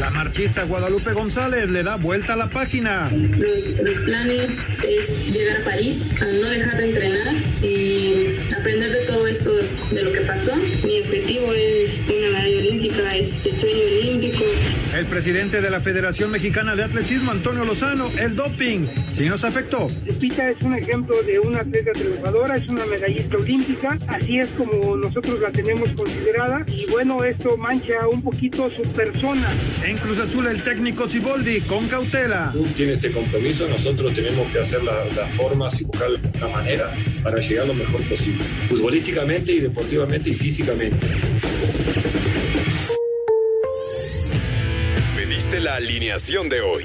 La marchista Guadalupe González le da vuelta a la página. Los, los planes es llegar a París, a no dejar de entrenar y aprender de todo esto, de lo que pasó. Mi objetivo es una medalla olímpica, es el sueño olímpico. El presidente de la Federación Mexicana de Atletismo, Antonio Lozano, el doping, sí nos afectó. Lupita es un ejemplo de una atleta triunfadora, es una medallista olímpica, así es como nosotros la tenemos considerada y bueno, esto mancha un poquito su persona. En Cruz Azul, el técnico Ciboldi, con cautela. Tiene este compromiso, nosotros tenemos que hacer la- las formas y buscar la manera para llegar lo mejor posible, futbolísticamente y deportivamente y físicamente. Pediste la alineación de hoy.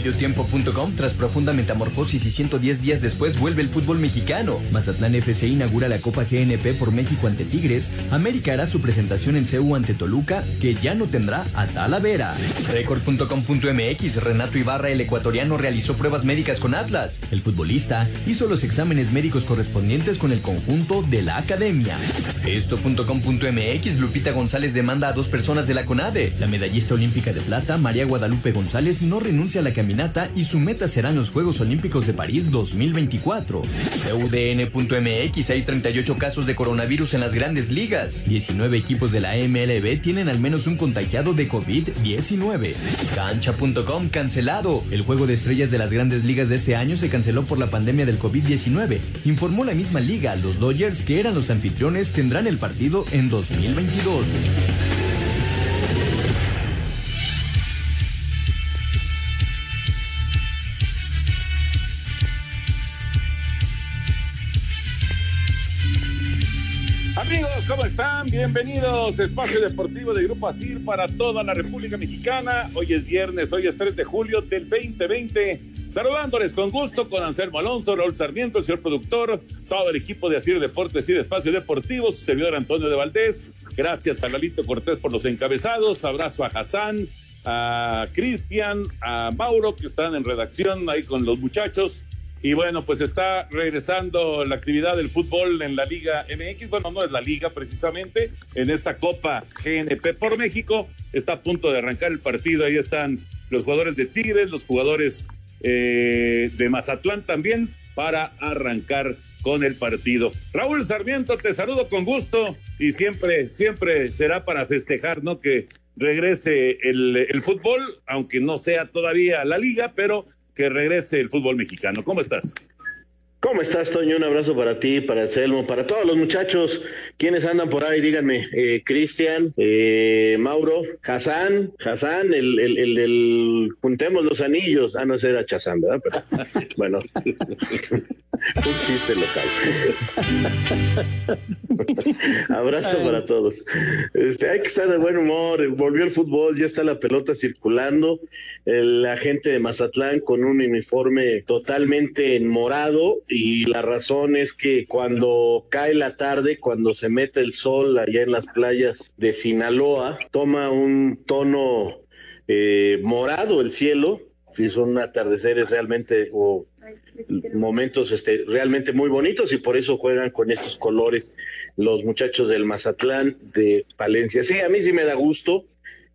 Mediotiempo.com, tras profunda metamorfosis y 110 días después, vuelve el fútbol mexicano. Mazatlán FC inaugura la Copa GNP por México ante Tigres. América hará su presentación en CEU ante Toluca, que ya no tendrá a Talavera. Record.com.mx, Renato Ibarra, el ecuatoriano, realizó pruebas médicas con Atlas. El futbolista hizo los exámenes médicos correspondientes con el conjunto de la academia. Esto.com.mx, Lupita González demanda a dos personas de la CONADE. La medallista olímpica de plata, María Guadalupe González, no renuncia a la y su meta serán los Juegos Olímpicos de París 2024. UDN.mx, hay 38 casos de coronavirus en las grandes ligas. 19 equipos de la MLB tienen al menos un contagiado de COVID-19. Cancha.com, cancelado. El juego de estrellas de las grandes ligas de este año se canceló por la pandemia del COVID-19. Informó la misma liga, los Dodgers, que eran los anfitriones, tendrán el partido en 2022. ¿Cómo están? Bienvenidos Espacio Deportivo de Grupo Asir para toda la República Mexicana. Hoy es viernes, hoy es 3 de julio del 2020. Saludándoles con gusto con Anselmo Alonso, Raúl Sarmiento, el señor productor, todo el equipo de Asir Deportes y Espacio Deportivo, su servidor Antonio de Valdés. Gracias a Lalito Cortés por los encabezados. Abrazo a Hassan, a Cristian, a Mauro, que están en redacción ahí con los muchachos. Y bueno, pues está regresando la actividad del fútbol en la Liga MX. Bueno, no es la Liga precisamente, en esta Copa GNP por México. Está a punto de arrancar el partido. Ahí están los jugadores de Tigres, los jugadores eh, de Mazatlán también para arrancar con el partido. Raúl Sarmiento, te saludo con gusto y siempre, siempre será para festejar, ¿no? Que regrese el, el fútbol, aunque no sea todavía la liga, pero que regrese el fútbol mexicano. ¿Cómo estás? ¿Cómo estás, Toño? Un abrazo para ti, para Selmo, para todos los muchachos. ¿Quiénes andan por ahí? Díganme. Eh, Cristian, eh, Mauro, Hassan, Hassan, el, el, el del Juntemos los Anillos. Ah, no, ese era Chazán, ¿verdad? Pero, bueno, un chiste local. abrazo para todos. Este, hay que estar de buen humor. Volvió el fútbol, ya está la pelota circulando. El, la gente de Mazatlán con un uniforme totalmente en morado y la razón es que cuando cae la tarde, cuando se mete el sol allá en las playas de Sinaloa, toma un tono eh, morado el cielo, si son atardeceres realmente o momentos este, realmente muy bonitos y por eso juegan con estos colores los muchachos del Mazatlán de Palencia. Sí, a mí sí me da gusto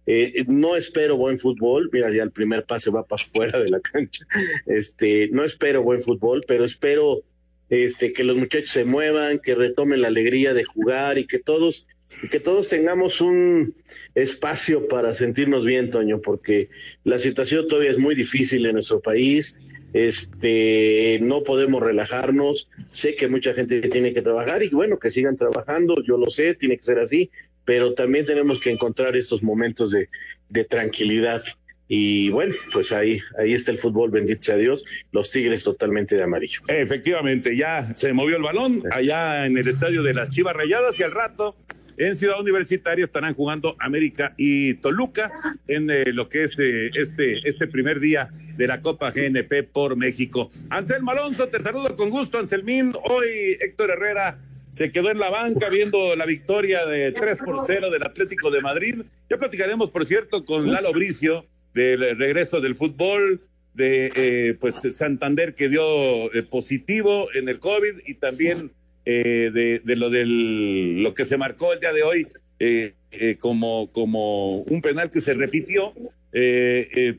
Eh, no espero buen fútbol, mira, ya el primer pase va para afuera de la cancha. Este, no espero buen fútbol, pero espero este, que los muchachos se muevan, que retomen la alegría de jugar y que todos y que todos tengamos un espacio para sentirnos bien, Toño, porque la situación todavía es muy difícil en nuestro país. Este, no podemos relajarnos. Sé que mucha gente tiene que trabajar y bueno, que sigan trabajando, yo lo sé, tiene que ser así, pero también tenemos que encontrar estos momentos de, de tranquilidad. Y bueno, pues ahí, ahí está el fútbol, bendito sea Dios, los Tigres totalmente de amarillo. Efectivamente, ya se movió el balón allá en el estadio de las Chivas Rayadas y al rato en Ciudad Universitaria estarán jugando América y Toluca en eh, lo que es eh, este, este primer día de la Copa GNP por México. Anselmo Alonso, te saludo con gusto, Anselmín. Hoy Héctor Herrera se quedó en la banca viendo la victoria de 3 por 0 del Atlético de Madrid. Ya platicaremos, por cierto, con Lalo Bricio del regreso del fútbol, de eh, pues Santander que dio positivo en el COVID y también eh, de, de, lo del lo que se marcó el día de hoy eh, eh, como, como un penal que se repitió,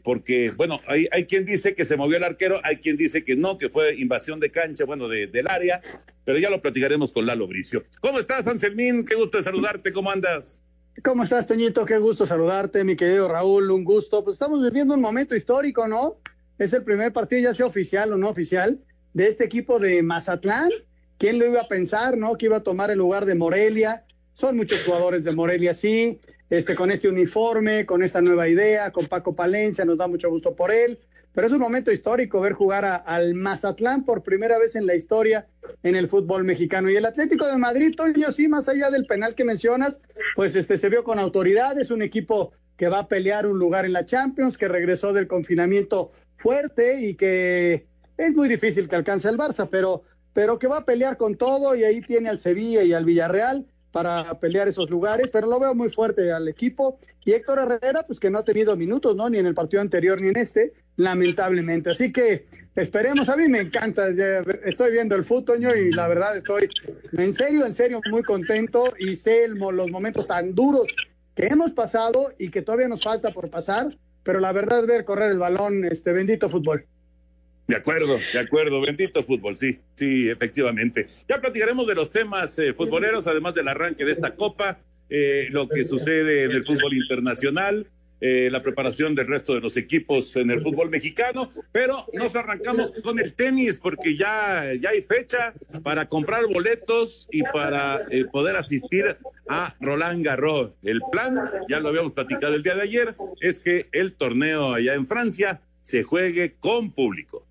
porque, bueno, hay, quien dice que se movió el arquero, hay quien dice que no, que fue invasión de cancha, bueno, de, del área, pero ya lo platicaremos con Lalo Bricio. ¿Cómo estás, Anselmín? Qué gusto saludarte, ¿cómo andas? ¿Cómo estás, Toñito? Qué gusto saludarte, mi querido Raúl, un gusto. Pues estamos viviendo un momento histórico, ¿no? Es el primer partido, ya sea oficial o no oficial, de este equipo de Mazatlán, ¿Quién lo iba a pensar, no? Que iba a tomar el lugar de Morelia. Son muchos jugadores de Morelia, sí. Este, con este uniforme, con esta nueva idea, con Paco Palencia, nos da mucho gusto por él. Pero es un momento histórico ver jugar al Mazatlán por primera vez en la historia en el fútbol mexicano. Y el Atlético de Madrid, Toño, sí, más allá del penal que mencionas, pues este se vio con autoridad. Es un equipo que va a pelear un lugar en la Champions, que regresó del confinamiento fuerte y que es muy difícil que alcance el Barça, pero pero que va a pelear con todo y ahí tiene al Sevilla y al Villarreal para pelear esos lugares, pero lo veo muy fuerte al equipo. Y Héctor Herrera, pues que no ha tenido minutos, ¿no? Ni en el partido anterior ni en este, lamentablemente. Así que esperemos, a mí me encanta, estoy viendo el fútbol y la verdad estoy en serio, en serio muy contento y sé los momentos tan duros que hemos pasado y que todavía nos falta por pasar, pero la verdad ver correr el balón, este bendito fútbol. De acuerdo, de acuerdo. Bendito fútbol, sí, sí, efectivamente. Ya platicaremos de los temas eh, futboleros, además del arranque de esta copa, eh, lo que sucede en el fútbol internacional, eh, la preparación del resto de los equipos en el fútbol mexicano, pero nos arrancamos con el tenis porque ya, ya hay fecha para comprar boletos y para poder asistir a Roland Garros. El plan, ya lo habíamos platicado el día de ayer, es que el torneo allá en Francia se juegue con público.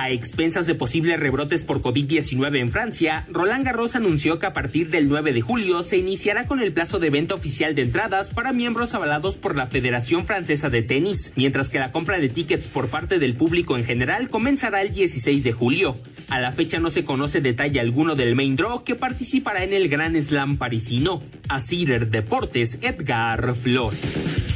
A expensas de posibles rebrotes por COVID-19 en Francia, Roland Garros anunció que a partir del 9 de julio se iniciará con el plazo de venta oficial de entradas para miembros avalados por la Federación Francesa de Tenis, mientras que la compra de tickets por parte del público en general comenzará el 16 de julio. A la fecha no se conoce detalle alguno del main draw que participará en el Gran Slam parisino. A Cider Deportes, Edgar Flores.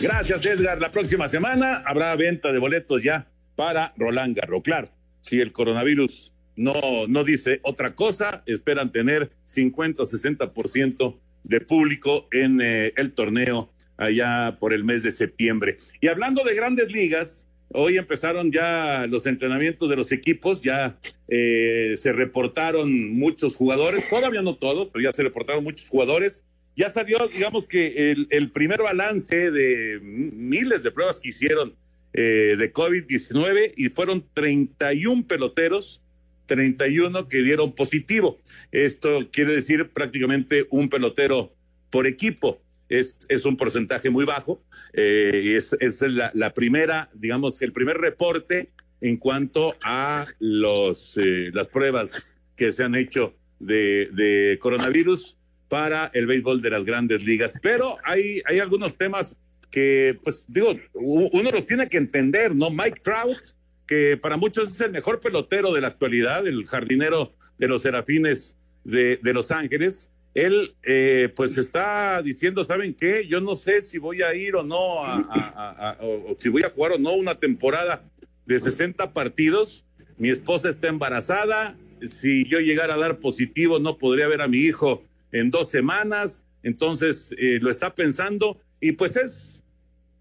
Gracias, Edgar. La próxima semana habrá venta de boletos ya para Roland Garros. Claro, si el coronavirus no, no dice otra cosa, esperan tener 50 o 60% de público en eh, el torneo allá por el mes de septiembre. Y hablando de grandes ligas, hoy empezaron ya los entrenamientos de los equipos, ya eh, se reportaron muchos jugadores, todavía no todos, pero ya se reportaron muchos jugadores ya salió, digamos que el, primer balance de miles de pruebas que hicieron eh, de COVID-19 y fueron 31 peloteros, 31 que dieron positivo. Esto quiere decir prácticamente un pelotero por equipo. Es, es un porcentaje muy bajo eh, y es, es la, la, primera, digamos, el primer reporte en cuanto a los, eh, las pruebas que se han hecho de, de coronavirus para el béisbol de las grandes ligas. Pero hay, hay algunos temas que, pues digo, uno los tiene que entender, ¿no? Mike Trout, que para muchos es el mejor pelotero de la actualidad, el jardinero de los Serafines de, de Los Ángeles, él eh, pues está diciendo, ¿saben qué? Yo no sé si voy a ir o no, a, o si voy a jugar o no una temporada de 60 partidos. Mi esposa está embarazada, si yo llegara a dar positivo no podría ver a mi hijo en dos semanas, entonces eh, lo está pensando y pues es,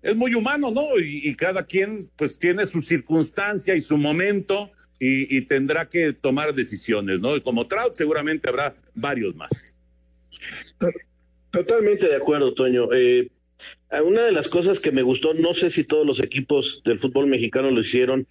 es muy humano, ¿no? Y, cada quien pues tiene su circunstancia y su momento y, y tendrá que tomar decisiones, ¿no? Y como Trout seguramente habrá varios más. Totalmente de acuerdo, Toño. Eh, una de las cosas que me gustó, no sé si todos los equipos del fútbol mexicano lo hicieron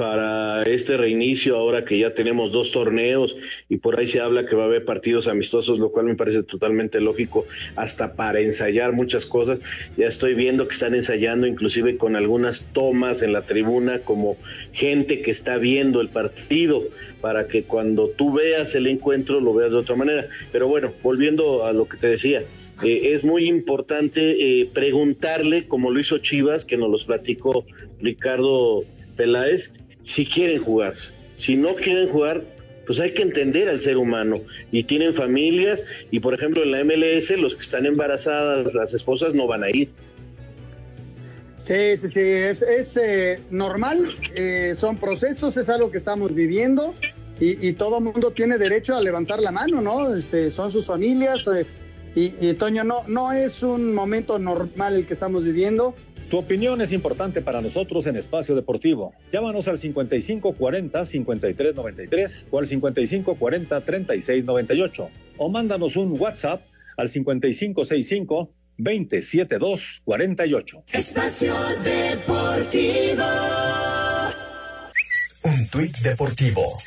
para este reinicio, ahora que ya tenemos dos torneos y por ahí se habla que va a haber partidos amistosos, lo cual me parece totalmente lógico, hasta para ensayar muchas cosas. Ya estoy viendo que están ensayando inclusive con algunas tomas en la tribuna como gente que está viendo el partido para que cuando tú veas el encuentro lo veas de otra manera. Pero bueno, volviendo a lo que te decía, eh, es muy importante eh, preguntarle, como lo hizo Chivas, que nos los platicó Ricardo Peláez, si quieren jugar. Si no quieren jugar, pues hay que entender al ser humano. Y tienen familias, y por ejemplo en la MLS, los que están embarazadas, las esposas, no van a ir. Sí, sí, sí, es, es eh, normal, eh, son procesos, es algo que estamos viviendo y, y todo mundo tiene derecho a levantar la mano, ¿no? Este, son sus familias eh, y, y, Toño, no, no es un momento normal el que estamos viviendo. Tu opinión es importante para nosotros en Espacio Deportivo. Llámanos al 5540-5393 o al 5540-3698 o mándanos un WhatsApp al 5565 27248. Espacio Deportivo. Un tuit deportivo.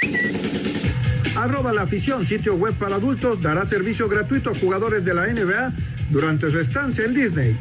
Arroba la afición, sitio web para adultos, dará servicio gratuito a jugadores de la NBA durante su estancia en Disney.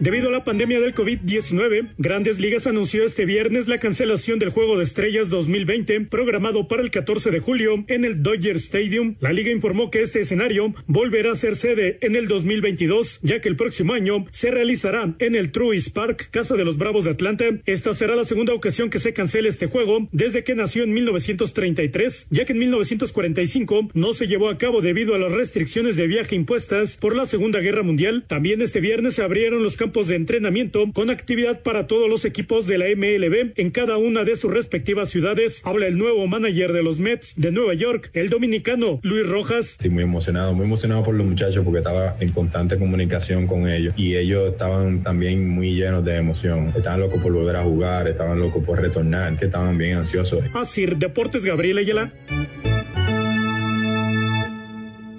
Debido a la pandemia del COVID-19, Grandes Ligas anunció este viernes la cancelación del Juego de Estrellas 2020 programado para el 14 de julio en el Dodger Stadium. La liga informó que este escenario volverá a ser sede en el 2022, ya que el próximo año se realizará en el Truist Park, casa de los Bravos de Atlanta. Esta será la segunda ocasión que se cancele este juego desde que nació en 1933, ya que en 1945 no se llevó a cabo debido a las restricciones de viaje impuestas por la Segunda Guerra Mundial. También este viernes se abrieron los campos de entrenamiento con actividad para todos los equipos de la MLB en cada una de sus respectivas ciudades. Habla el nuevo manager de los Mets de Nueva York, el dominicano Luis Rojas. Estoy muy emocionado, muy emocionado por los muchachos porque estaba en constante comunicación con ellos y ellos estaban también muy llenos de emoción. Estaban locos por volver a jugar, estaban locos por retornar, que estaban bien ansiosos. Así, Deportes Gabriel Ayala.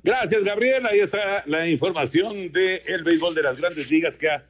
Gracias, Gabriel. Ahí está la información del el béisbol de las grandes ligas que ha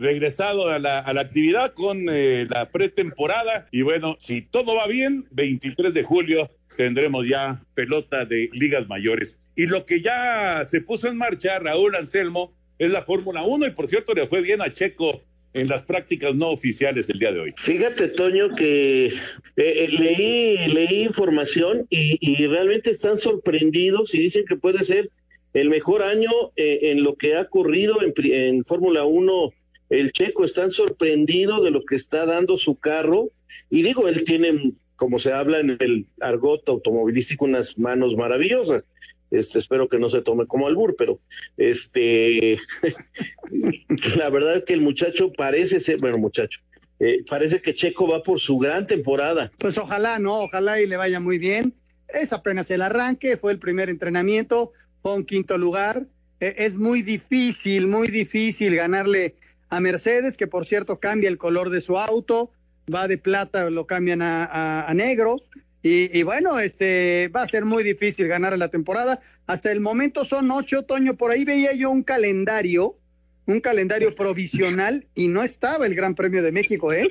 regresado a la, a la actividad con eh, la pretemporada. Y bueno, si todo va bien, 23 de julio tendremos ya pelota de ligas mayores. Y lo que ya se puso en marcha, Raúl Anselmo, es la Fórmula 1 y por cierto le fue bien a Checo en las prácticas no oficiales el día de hoy. Fíjate, Toño, que eh, eh, leí, leí información y, realmente están sorprendidos y dicen que puede ser el mejor año eh, en lo que ha ocurrido en, en Fórmula 1 el checo está sorprendido de lo que está dando su carro y digo, él tiene, como se habla en el argot automovilístico, unas manos maravillosas. Este, espero que no se tome como albur, pero este, la verdad es que el muchacho parece ser, bueno, muchacho, eh, parece que Checo va por su gran temporada. Pues ojalá, ¿no? Ojalá y le vaya muy bien. Es apenas el arranque, fue el primer entrenamiento, fue un quinto lugar. Eh, es muy difícil, muy difícil ganarle a Mercedes, que por cierto cambia el color de su auto, va de plata, lo cambian a, negro. Y, y, bueno, este va a ser muy difícil ganar la temporada. Hasta el momento son ocho, Toño. Por ahí veía yo un calendario, un calendario provisional, y no estaba el Gran Premio de México, ¿eh?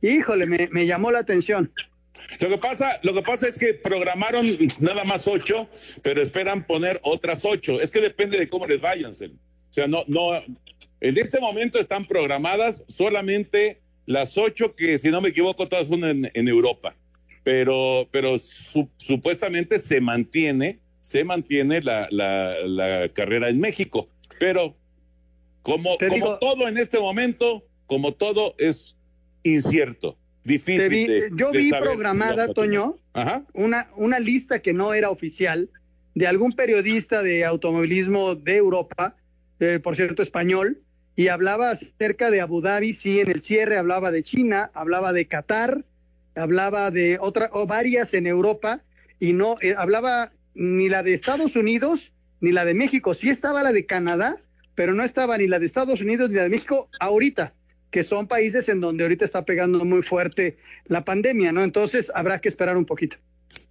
Híjole, me, me llamó la atención. Lo que pasa, lo que pasa es que programaron nada más ocho, pero esperan poner otras ocho. Es que depende de cómo les vayan. O sea, no, no, en este momento están programadas solamente las ocho que, si no me equivoco, todas son en, en Europa. Pero, pero su, supuestamente se mantiene, se mantiene la, la, la, carrera en México. Pero como, como digo, todo en este momento, como todo es incierto, difícil. Vi, de, yo de vi saber programada, si Toño, Ajá. Una, una lista que no era oficial de algún periodista de automovilismo de Europa, eh, por cierto español, y hablaba acerca de Abu Dhabi, sí, en el cierre hablaba de China, hablaba de Qatar, hablaba de otra, o varias en Europa, y no eh, hablaba ni la de Estados Unidos ni la de México. Sí estaba la de Canadá, pero no estaba ni la de Estados Unidos ni la de México ahorita, que son países en donde ahorita está pegando muy fuerte la pandemia, ¿no? Entonces habrá que esperar un poquito.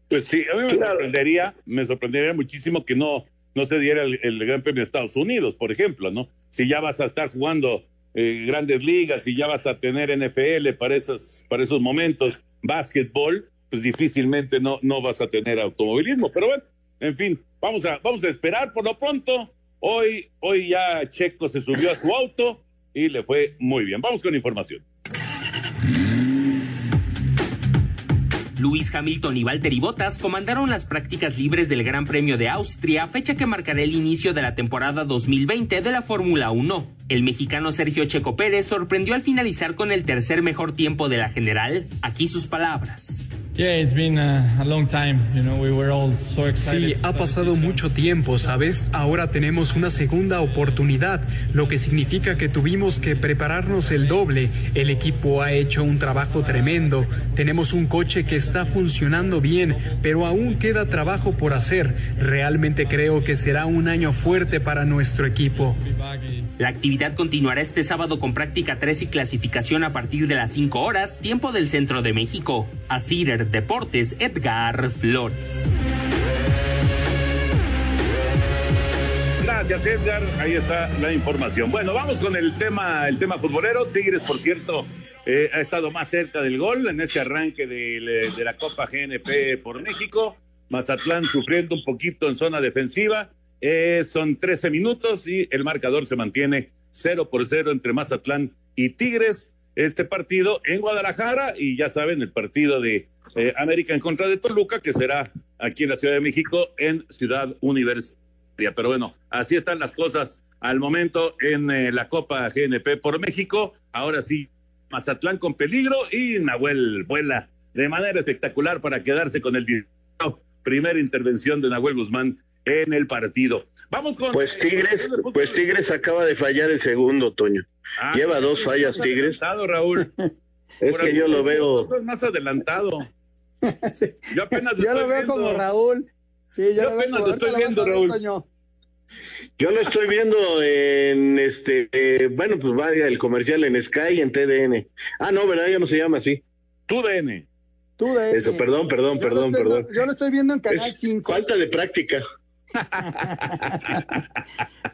Pues sí, a mí me sorprendería, me sorprendería muchísimo que no, no se diera el, el Gran Premio de Estados Unidos, por ejemplo, ¿no? Si ya vas a estar jugando eh, grandes ligas y ya vas a tener NFL para esos, para esos momentos, básquetbol, pues difícilmente no, no vas a tener automovilismo. Pero bueno, en fin, vamos a, vamos a esperar por lo pronto. Hoy, hoy ya Checo se subió a su auto y le fue muy bien. Vamos con información. Luis Hamilton y Valtteri Bottas comandaron las prácticas libres del Gran Premio de Austria, fecha que marcará el inicio de la temporada 2020 de la Fórmula 1. El mexicano Sergio Checo Pérez sorprendió al finalizar con el tercer mejor tiempo de la general. Aquí sus palabras. Sí, ha pasado mucho tiempo, ¿sabes? Ahora tenemos una segunda oportunidad, lo que significa que tuvimos que prepararnos el doble. El equipo ha hecho un trabajo tremendo. Tenemos un coche que está funcionando bien, pero aún queda trabajo por hacer. Realmente creo que será un año fuerte para nuestro equipo. La actividad continuará este sábado con práctica 3 y clasificación a partir de las 5 horas, tiempo del centro de México. A Cider Deportes, Edgar Flores. Gracias, Edgar. Ahí está la información. Bueno, vamos con el tema, el tema futbolero. Tigres, por cierto, eh, ha estado más cerca del gol en este arranque de, la Copa GNP por México. Mazatlán sufriendo un poquito en zona defensiva. Eh, son 13 minutos y el marcador se mantiene 0 por 0 entre Mazatlán y Tigres. Este partido en Guadalajara y ya saben, el partido de eh, América en contra de Toluca, que será aquí en la Ciudad de México en Ciudad Universitaria. Pero bueno, así están las cosas al momento en la Copa GNP por México. Ahora sí, Mazatlán con peligro y Nahuel vuela de manera espectacular para quedarse con el primera intervención de Nahuel Guzmán en el partido. Vamos con. Pues Tigres, pues Tigres acaba de fallar el segundo, Toño. Ah, Lleva dos fallas Tigres. Raúl. es que yo lo veo. más adelantado. Yo apenas yo lo veo como Raúl. Sí, yo, yo lo apenas lo estoy viendo, Raúl. Toño. Yo lo estoy viendo en este, eh, bueno, pues vaya el comercial en Sky, en TDN. Ah, no, ¿verdad? Ya no se llama así. TUDN. Tú de Eso, perdón, perdón, Yo perdón, estoy- perdón. Yo lo estoy viendo en Canal Es 5. Falta de práctica.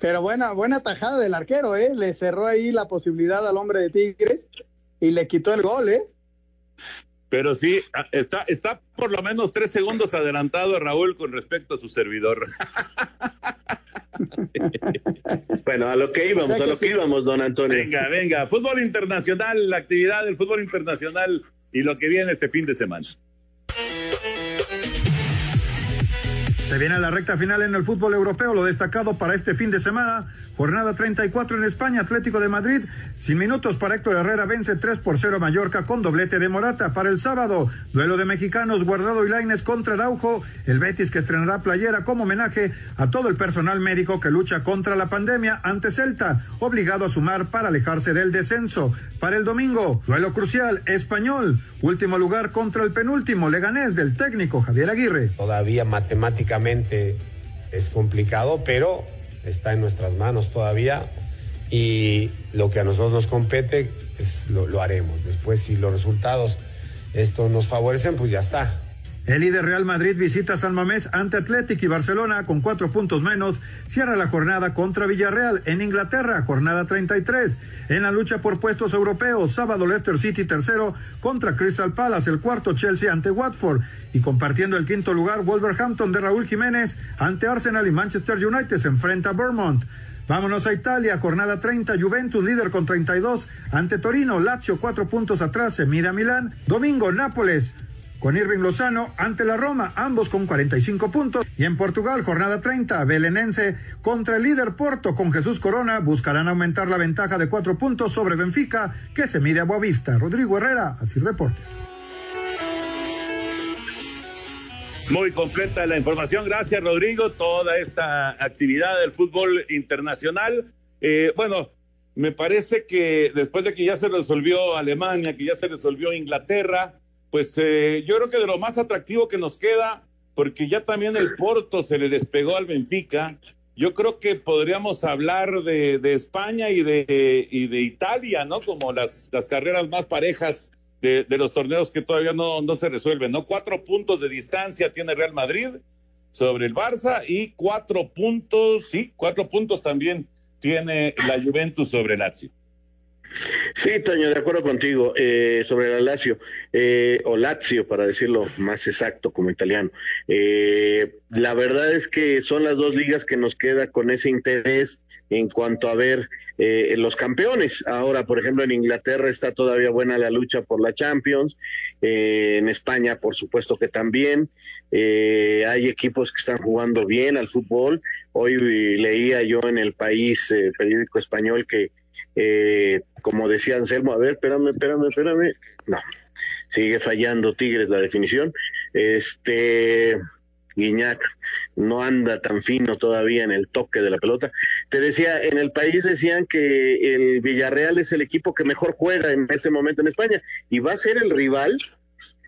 Pero buena, buena tajada del arquero, ¿eh? Le cerró ahí la posibilidad al hombre de Tigres y le quitó el gol, ¿eh? Pero sí, ah, está, está por lo menos tres segundos adelantado Raúl con respecto a su servidor. Bueno, a lo que íbamos, O sea a lo que íbamos, don Antonio. Venga, venga, fútbol internacional, la actividad del fútbol internacional y lo que viene este fin de semana. Se viene la recta final en el fútbol europeo, lo destacado para este fin de semana. Jornada 34 en España, Atlético de Madrid. Sin minutos para Héctor Herrera, vence 3 por 0 a Mallorca con doblete de Morata. Para el sábado, duelo de mexicanos, Guardado y Laines contra Araujo. El Betis que estrenará playera como homenaje a todo el personal médico que lucha contra la pandemia ante Celta, obligado a sumar para alejarse del descenso. Para el domingo, duelo crucial, Español. Último lugar contra el penúltimo, Leganés del técnico Javier Aguirre. Todavía matemáticamente es complicado, pero está en nuestras manos todavía y lo que a nosotros nos compete pues, lo, lo haremos. Después si los resultados esto nos favorecen, pues ya está. El líder Real Madrid visita San Mamés ante Athletic y Barcelona con cuatro puntos menos. Cierra la jornada contra Villarreal en Inglaterra, jornada 33. En la lucha por puestos europeos, sábado Leicester City tercero contra Crystal Palace, el cuarto Chelsea ante Watford y compartiendo el quinto lugar Wolverhampton de Raúl Jiménez ante Arsenal y Manchester United se enfrenta a Vermont. Vámonos a Italia, jornada 30, Juventus líder con 32 ante Torino, Lazio cuatro puntos atrás, se mira Milán. Domingo, Nápoles con Irving Lozano ante la Roma, ambos con 45 puntos. Y en Portugal, jornada 30, Belenense contra el líder Porto con Jesús Corona buscarán aumentar la ventaja de cuatro puntos sobre Benfica, que se mide a Boavista. Rodrigo Herrera, Asir Deportes. Muy completa la información. Gracias, Rodrigo. Toda esta actividad del fútbol internacional. Eh, bueno, me parece que después de que ya se resolvió Alemania, que ya se resolvió Inglaterra, pues eh, yo creo que de lo más atractivo que nos queda, porque ya también el Porto se le despegó al Benfica. Yo creo que podríamos hablar de, España y de, Italia, ¿no? Como las, carreras más parejas de, de los torneos que todavía no, no se resuelven, ¿no? Cuatro puntos de distancia tiene Real Madrid sobre el Barça y cuatro puntos, sí, cuatro puntos también tiene la Juventus sobre el Lazio. Sí, Toño, de acuerdo contigo. Eh, sobre el Lazio, eh, o Lazio, para decirlo más exacto como italiano. Eh, la verdad es que son las dos ligas que nos queda con ese interés en cuanto a ver eh, los campeones. Ahora, por ejemplo, en Inglaterra está todavía buena la lucha por la Champions. Eh, en España, por supuesto que también. Eh, hay equipos que están jugando bien al fútbol. Hoy leía yo en el país, periódico español, que eh, como decía Anselmo, a ver, espérame, espérame, espérame. No, sigue fallando Tigres la definición. Este. Guiñac no anda tan fino todavía en el toque de la pelota. Te decía, en el país decían que el Villarreal es el equipo que mejor juega en este momento en España y va a ser el rival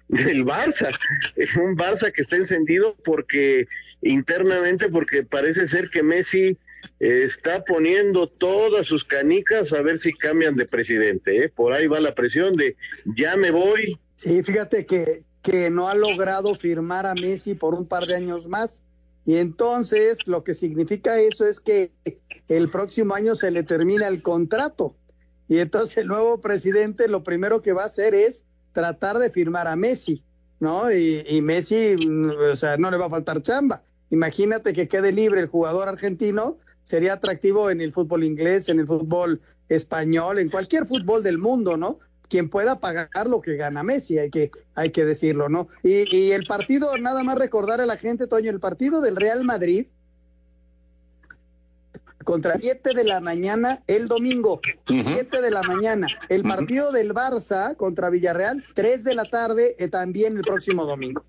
del Barça. Es un Barça que está encendido porque internamente, porque parece ser que Messi está poniendo todas sus canicas a ver si cambian de presidente. ¿eh? Por ahí va la presión de ya me voy. Sí, fíjate que, que no ha logrado firmar a Messi por un par de años más. Y entonces lo que significa eso es que el próximo año se le termina el contrato. Y entonces el nuevo presidente lo primero que va a hacer es tratar de firmar a Messi, ¿no? Y, y Messi, o sea, no le va a faltar chamba. Imagínate que quede libre el jugador argentino, sería atractivo en el fútbol inglés, en el fútbol español, en cualquier fútbol del mundo, ¿no? quien pueda pagar lo que gana Messi, hay que, hay que decirlo, ¿no? Y, y, el partido, nada más recordar a la gente, Toño, el partido del Real Madrid contra 7 de la mañana el domingo, 7 uh -huh. de la mañana. El partido uh -huh. del Barça contra Villarreal, 3 de la tarde, eh, también el próximo domingo.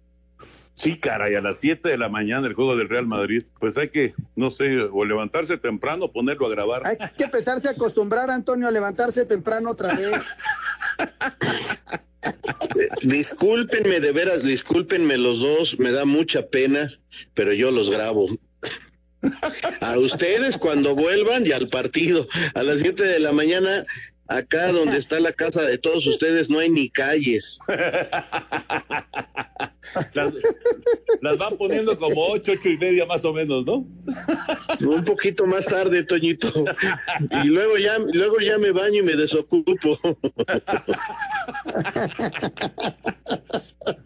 Sí, caray, a las 7 de la mañana el juego del Real Madrid. Pues hay que, no sé, o levantarse temprano o ponerlo a grabar. Hay que empezarse a acostumbrar, Antonio, a levantarse temprano otra vez. discúlpenme, de veras, discúlpenme los dos, me da mucha pena, pero yo los grabo. A ustedes cuando vuelvan y al partido. A las 7 de la mañana, acá donde está la casa de todos ustedes, no hay ni calles. las, van poniendo como ocho, ocho y media más o menos, ¿no? Un poquito más tarde, Toñito. Y luego ya, luego ya me baño y me desocupo.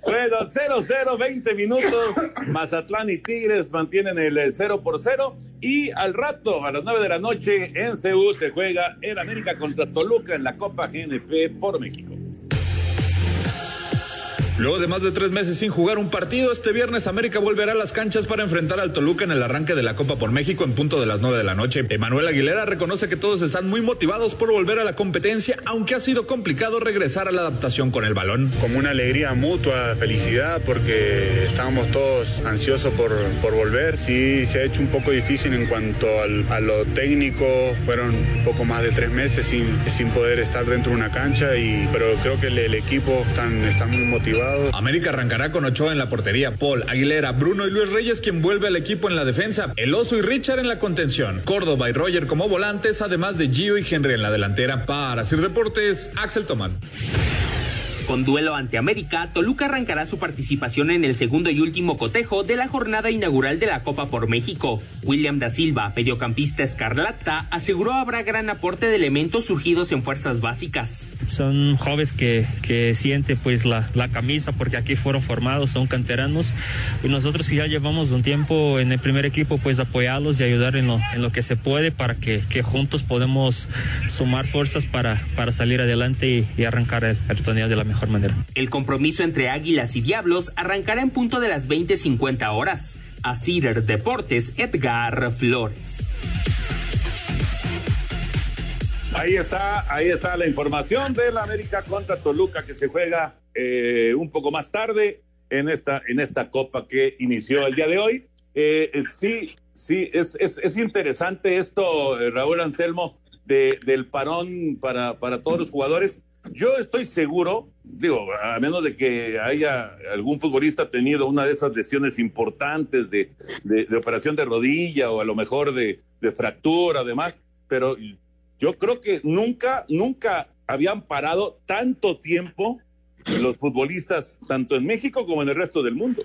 Bueno, 0-0, 20 minutos. Mazatlán y Tigres mantienen el 0 por 0. Y al rato, a las 9 de la noche, en Ceú se juega el América contra Toluca en la Copa GNP por México. Luego de más de tres meses sin jugar un partido, este viernes América volverá a las canchas para enfrentar al Toluca en el arranque de la Copa por México en punto de las nueve de la noche. Emanuel Aguilera reconoce que todos están muy motivados por volver a la competencia, aunque ha sido complicado regresar a la adaptación con el balón. Como una alegría mutua, felicidad, porque estábamos todos ansiosos por, por volver. Sí, se ha hecho un poco difícil en cuanto al, a lo técnico. Fueron un poco más de tres meses sin, sin poder estar dentro de una cancha, y, pero creo que el, equipo están, están muy América arrancará con Ochoa en la portería, Paul, Aguilera, Bruno y Luis Reyes quien vuelve al equipo en la defensa, El Oso y Richard en la contención, Córdoba y Roger como volantes, además de Gio y Henry en la delantera. Para Sir Deportes, Axel Tomán. Con duelo ante América, Toluca arrancará su participación en el segundo y último cotejo de la jornada inaugural de la Copa por México. William da Silva, mediocampista escarlata, aseguró habrá gran aporte de elementos surgidos en fuerzas básicas. Son jóvenes que, que sienten pues la, la camisa porque aquí fueron formados, son canteranos y nosotros que ya llevamos un tiempo en el primer equipo pues apoyarlos y ayudar en lo, en lo que se puede para que, que juntos podemos sumar fuerzas para, para salir adelante y, arrancar el, el torneo de la mejor manera. El compromiso entre Águilas y Diablos arrancará en punto de las 20:50 horas. A Cider Deportes, Edgar Flores. Ahí está, ahí está la información de la América contra Toluca que se juega eh, un poco más tarde en esta, en esta copa que inició el día de hoy. Eh, sí, sí, es, es, es interesante esto, eh, Raúl Anselmo, de, del parón para, para todos los jugadores. Yo estoy seguro digo, a menos de que haya algún futbolista tenido una de esas lesiones importantes de, operación de rodilla o a lo mejor de, de fractura, además, pero yo creo que nunca, nunca habían parado tanto tiempo los futbolistas, tanto en México como en el resto del mundo.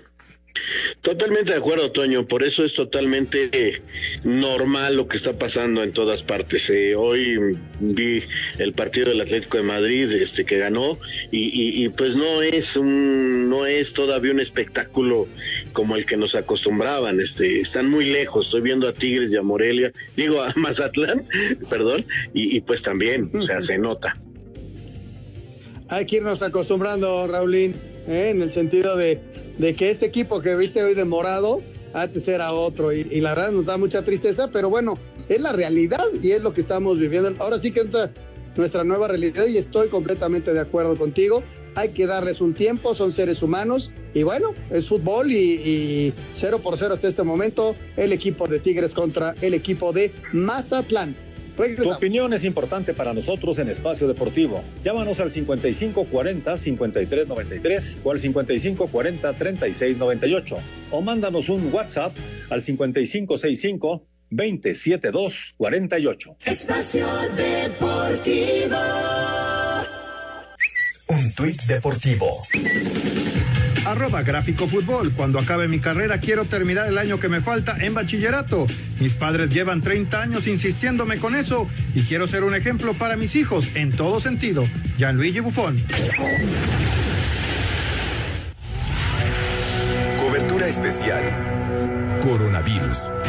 Totalmente de acuerdo, Toño. Por eso es totalmente normal lo que está pasando en todas partes. Eh, hoy vi el partido del Atlético de Madrid, este que ganó, y, pues no es un, no es todavía un espectáculo como el que nos acostumbraban. Este, están muy lejos. Estoy viendo a Tigres y a Morelia, digo a Mazatlán, perdón, y, y pues también, o sea, se nota. Hay que irnos acostumbrando, Raulín, ¿eh? en el sentido de de que este equipo que viste hoy de morado antes era otro y, la verdad nos da mucha tristeza, pero bueno, es la realidad y es lo que estamos viviendo. Ahora sí que entra nuestra nueva realidad y estoy completamente de acuerdo contigo. Hay que darles un tiempo, son seres humanos y bueno, es fútbol y, y cero por cero hasta este momento el equipo de Tigres contra el equipo de Mazatlán. Tu opinión es importante para nosotros en Espacio Deportivo. Llámanos al 5540-5393 o al 5540-3698 o mándanos un WhatsApp al 5565-27248. Espacio Deportivo. Un tuit deportivo arroba gráfico fútbol. Cuando acabe mi carrera quiero terminar el año que me falta en bachillerato. Mis padres llevan 30 años insistiéndome con eso y quiero ser un ejemplo para mis hijos en todo sentido. Gianluigi Buffon. Cobertura especial. Coronavirus.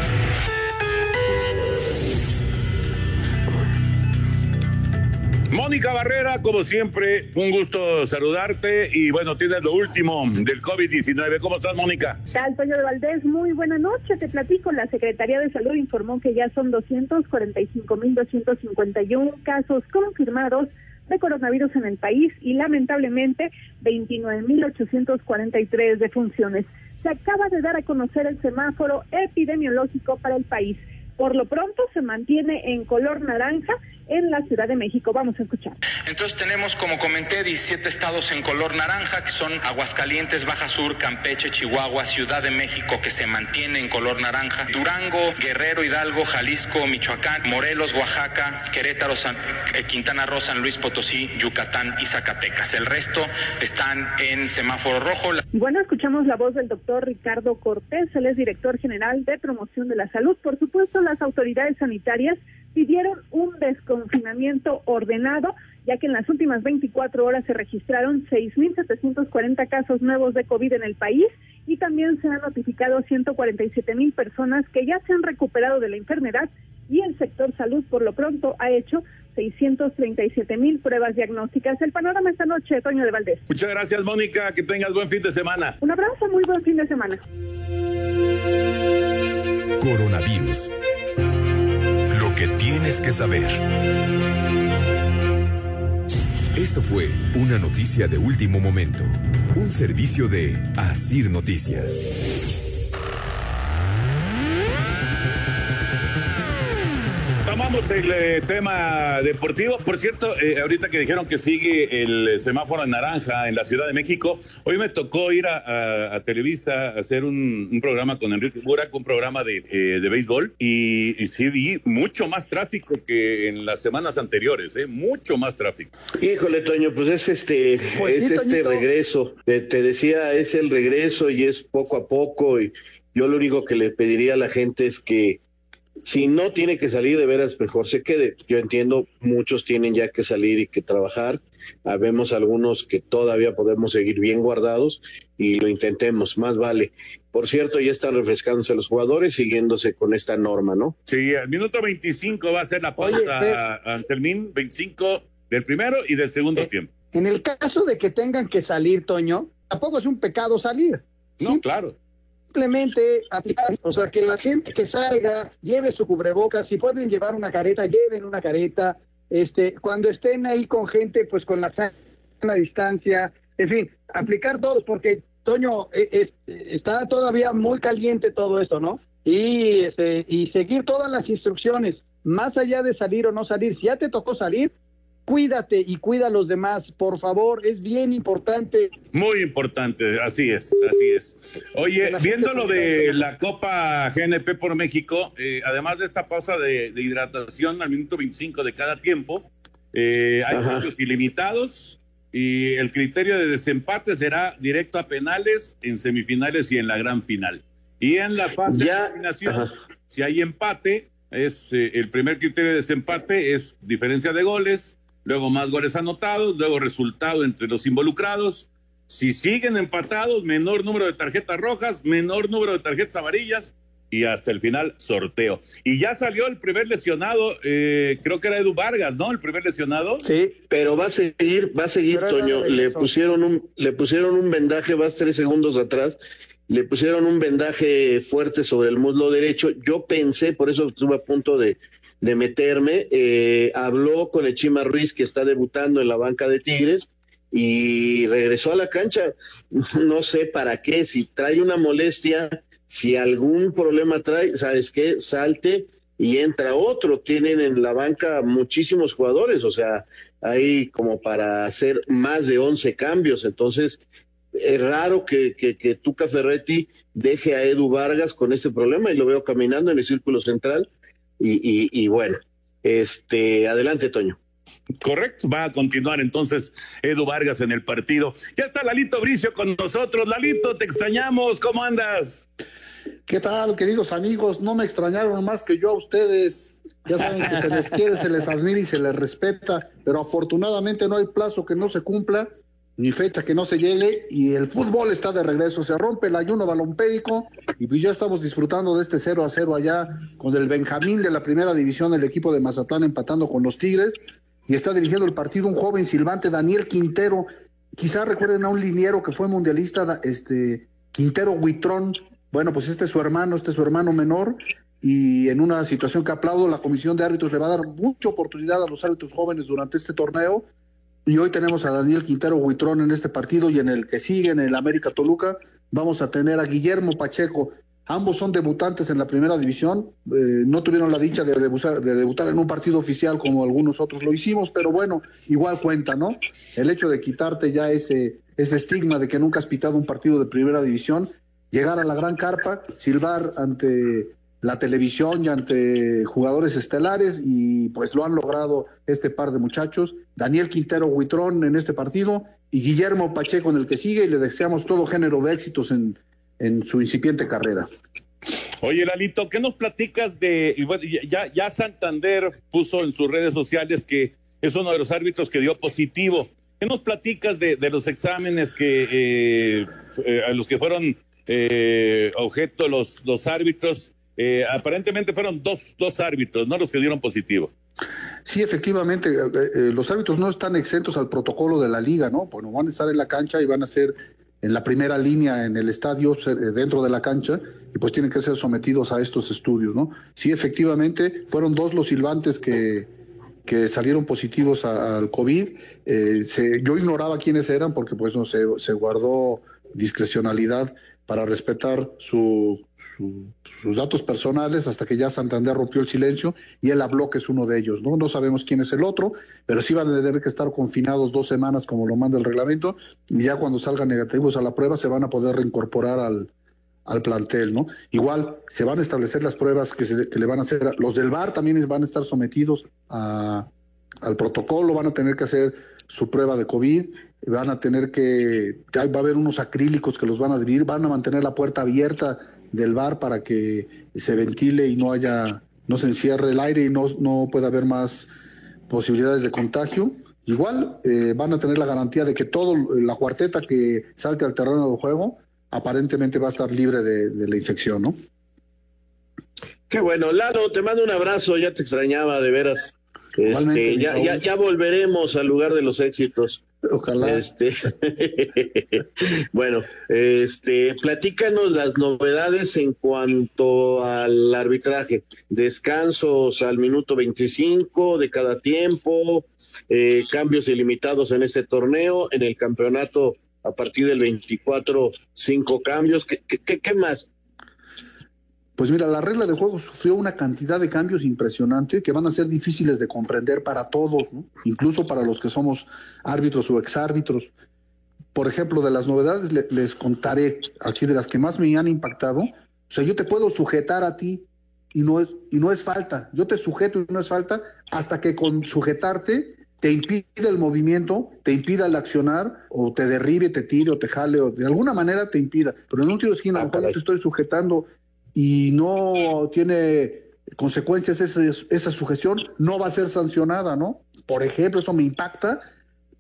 Mónica Barrera, como siempre, un gusto saludarte y bueno, tienes lo último del COVID-19. ¿Cómo estás, Mónica? Tal, Toño de Valdés, muy buena noche. Te platico, la Secretaría de Salud informó que ya son 245.251 casos confirmados de coronavirus en el país y lamentablemente 29.843 defunciones. Se acaba de dar a conocer el semáforo epidemiológico para el país. Por lo pronto se mantiene en color naranja en la Ciudad de México. Vamos a escuchar. Entonces tenemos, como comenté, 17 estados en color naranja, que son Aguascalientes, Baja Sur, Campeche, Chihuahua, Ciudad de México, que se mantiene en color naranja, Durango, Guerrero, Hidalgo, Jalisco, Michoacán, Morelos, Oaxaca, Querétaro, eh, Quintana Roo, San Luis Potosí, Yucatán y Zacatecas. El resto están en semáforo rojo. Bueno, escuchamos la voz del doctor Ricardo Cortés, él es director general de promoción de la salud. Por supuesto, las autoridades sanitarias pidieron un desconfinamiento ordenado, ya que en las últimas 24 horas se registraron 6.740 casos nuevos de COVID en el país y también se han notificado 147.000 personas que ya se han recuperado de la enfermedad y el sector salud por lo pronto ha hecho 637 mil pruebas diagnósticas. El panorama esta noche, Toño de Valdés. Muchas gracias, Mónica. Que tengas buen fin de semana. Un abrazo, muy buen fin de semana. Coronavirus que tienes que saber. Esto fue una noticia de último momento, un servicio de Asir Noticias. Tomamos el eh, tema deportivo. Por cierto, eh, ahorita que dijeron que sigue el semáforo en naranja en la Ciudad de México, hoy me tocó ir a, Televisa a hacer un, programa con Enrique Burak, un programa de, eh, de béisbol, y, sí vi mucho más tráfico que en las semanas anteriores, ¿eh? mucho más tráfico. Híjole, Toño, pues es este, pues es este regreso. Te, te decía, es el regreso y es poco a poco. Y yo lo único que le pediría a la gente es que si no tiene que salir de veras, mejor se quede. Yo entiendo, muchos tienen ya que salir y que trabajar. Habemos algunos que todavía podemos seguir bien guardados y lo intentemos, más vale. Por cierto, ya están refrescándose los jugadores siguiéndose con esta norma, ¿no? Sí, al minuto 25 va a ser la pausa, Anselmín, 25 del primero y del segundo eh, tiempo. En el caso de que tengan que salir, Toño, tampoco es un pecado salir. No, claro simplemente aplicar, o sea, que la gente que salga lleve su cubrebocas, si pueden llevar una careta, lleven una careta, este, cuando estén ahí con gente, pues con la sana distancia, en fin, aplicar todos, porque Toño, e, está todavía muy caliente todo esto, ¿no? Y, este, y seguir todas las instrucciones, más allá de salir o no salir, si ya te tocó salir, cuídate y cuida a los demás, por favor, es bien importante. Muy importante, así es, así es. Oye, viendo lo de la Copa GNP por México, eh, además de esta pausa de, hidratación al minuto 25 de cada tiempo, eh, hay puntos ilimitados y el criterio de desempate será directo a penales en semifinales y en la gran final. Y en la fase de eliminación, si hay empate, es eh, el primer criterio de desempate es diferencia de goles, luego más goles anotados, luego resultado entre los involucrados. Si siguen empatados, menor número de tarjetas rojas, menor número de tarjetas amarillas y hasta el final sorteo. Y ya salió el primer lesionado, eh, creo que era Edu Vargas, ¿no? El primer lesionado. Sí, pero va a seguir, va a seguir, Toño. Le pusieron un, le pusieron un vendaje, vas tres segundos atrás, le pusieron un vendaje fuerte sobre el muslo derecho. Yo pensé, por eso estuve a punto de, de meterme, eh, habló con el Chima Ruiz que está debutando en la banca de Tigres y regresó a la cancha. No sé para qué, si trae una molestia, si algún problema trae, ¿sabes qué? Salte y entra otro. Tienen en la banca muchísimos jugadores, o sea, hay como para hacer más de 11 cambios. Entonces, es raro que, que, que Tuca Ferretti deje a Edu Vargas con este problema y lo veo caminando en el círculo central y, bueno, este, adelante, Toño. Correcto, va a continuar entonces Edu Vargas en el partido. Ya está Lalito Bricio con nosotros. Lalito, te extrañamos, ¿cómo andas? ¿Qué tal, queridos amigos? No me extrañaron más que yo a ustedes. Ya saben que se les quiere, se les admira y se les respeta, pero afortunadamente no hay plazo que no se cumpla ni fecha que no se llegue y el fútbol está de regreso, se rompe el ayuno balompédico y pues ya estamos disfrutando de este 0 a 0 allá con el Benjamín de la primera división del equipo de Mazatlán empatando con los Tigres y está dirigiendo el partido un joven silbante Daniel Quintero, quizá recuerden a un liniero que fue mundialista, este Quintero Huitrón, bueno pues este es su hermano, este es su hermano menor y en una situación que aplaudo la comisión de árbitros le va a dar mucha oportunidad a los árbitros jóvenes durante este torneo y hoy tenemos a Daniel Quintero Huitrón en este partido y en el que sigue, en el América Toluca, vamos a tener a Guillermo Pacheco. Ambos son debutantes en la primera división, eh, no tuvieron la dicha de debutar, de debutar en un partido oficial como algunos otros lo hicimos, pero bueno, igual cuenta, ¿no? El hecho de quitarte ya ese, ese estigma de que nunca has pitado un partido de primera división, llegar a la gran carpa, silbar ante la televisión y ante jugadores estelares y pues lo han logrado este par de muchachos, Daniel Quintero Huitrón en este partido y Guillermo Pacheco en el que sigue y le deseamos todo género de éxitos en, en su incipiente carrera. Oye, Lalito, ¿qué nos platicas de, ya, ya Santander puso en sus redes sociales que es uno de los árbitros que dio positivo. ¿Qué nos platicas de, de los exámenes que eh, eh, a los que fueron eh, objeto los, los árbitros? Eh, aparentemente fueron dos, dos árbitros, ¿no? Los que dieron positivo. Sí, efectivamente, eh, eh, los árbitros no están exentos al protocolo de la liga, ¿no? Bueno, van a estar en la cancha y van a ser en la primera línea en el estadio, dentro de la cancha, y pues tienen que ser sometidos a estos estudios, ¿no? Sí, efectivamente, fueron dos los silbantes que, que salieron positivos al COVID. yo ignoraba quiénes eran porque pues no se, se guardó discrecionalidad para respetar su, sus datos personales hasta que ya Santander rompió el silencio y él habló que es uno de ellos, ¿no? No sabemos quién es el otro, pero sí van a tener que estar confinados dos semanas como lo manda el reglamento y ya cuando salgan negativos a la prueba se van a poder reincorporar al, al plantel, ¿no? Igual se van a establecer las pruebas que, se, que le van a hacer, los del VAR también van a estar sometidos a, al protocolo, van a tener que hacer su prueba de COVID, van a tener que, va a haber unos acrílicos que los van a dividir, van a mantener la puerta abierta del bar para que se ventile y no haya, no se encierre el aire y no, no pueda haber más posibilidades de contagio. Igual eh, van a tener la garantía de que todo la cuarteta que salte al terreno del juego aparentemente va a estar libre de, de la infección, ¿no? Qué bueno, Lalo, te mando un abrazo, ya te extrañaba de veras. Este, ya, ya, ya, volveremos al lugar de los éxitos. Ojalá. Este, bueno, este, platícanos las novedades en cuanto al arbitraje. Descansos al minuto 25 de cada tiempo, eh, cambios ilimitados en este torneo, en el campeonato a partir del 24, cinco cambios. ¿Qué, qué, qué más? Pues mira, la regla de juego sufrió una cantidad de cambios impresionante que van a ser difíciles de comprender para todos, ¿no? incluso para los que somos árbitros o exárbitros. Por ejemplo, de las novedades les contaré, así de las que más me han impactado. O sea, yo te puedo sujetar a ti y no es, y no es falta. Yo te sujeto y no es falta hasta que con sujetarte te impide el movimiento, te impida el accionar, o te derribe, te tire, o te jale, o de alguna manera te impida. Pero en un tiro de esquina, a lo mejor te estoy sujetando y no tiene consecuencias esa, esa sujeción, no va a ser sancionada, ¿no? Por ejemplo, eso me impacta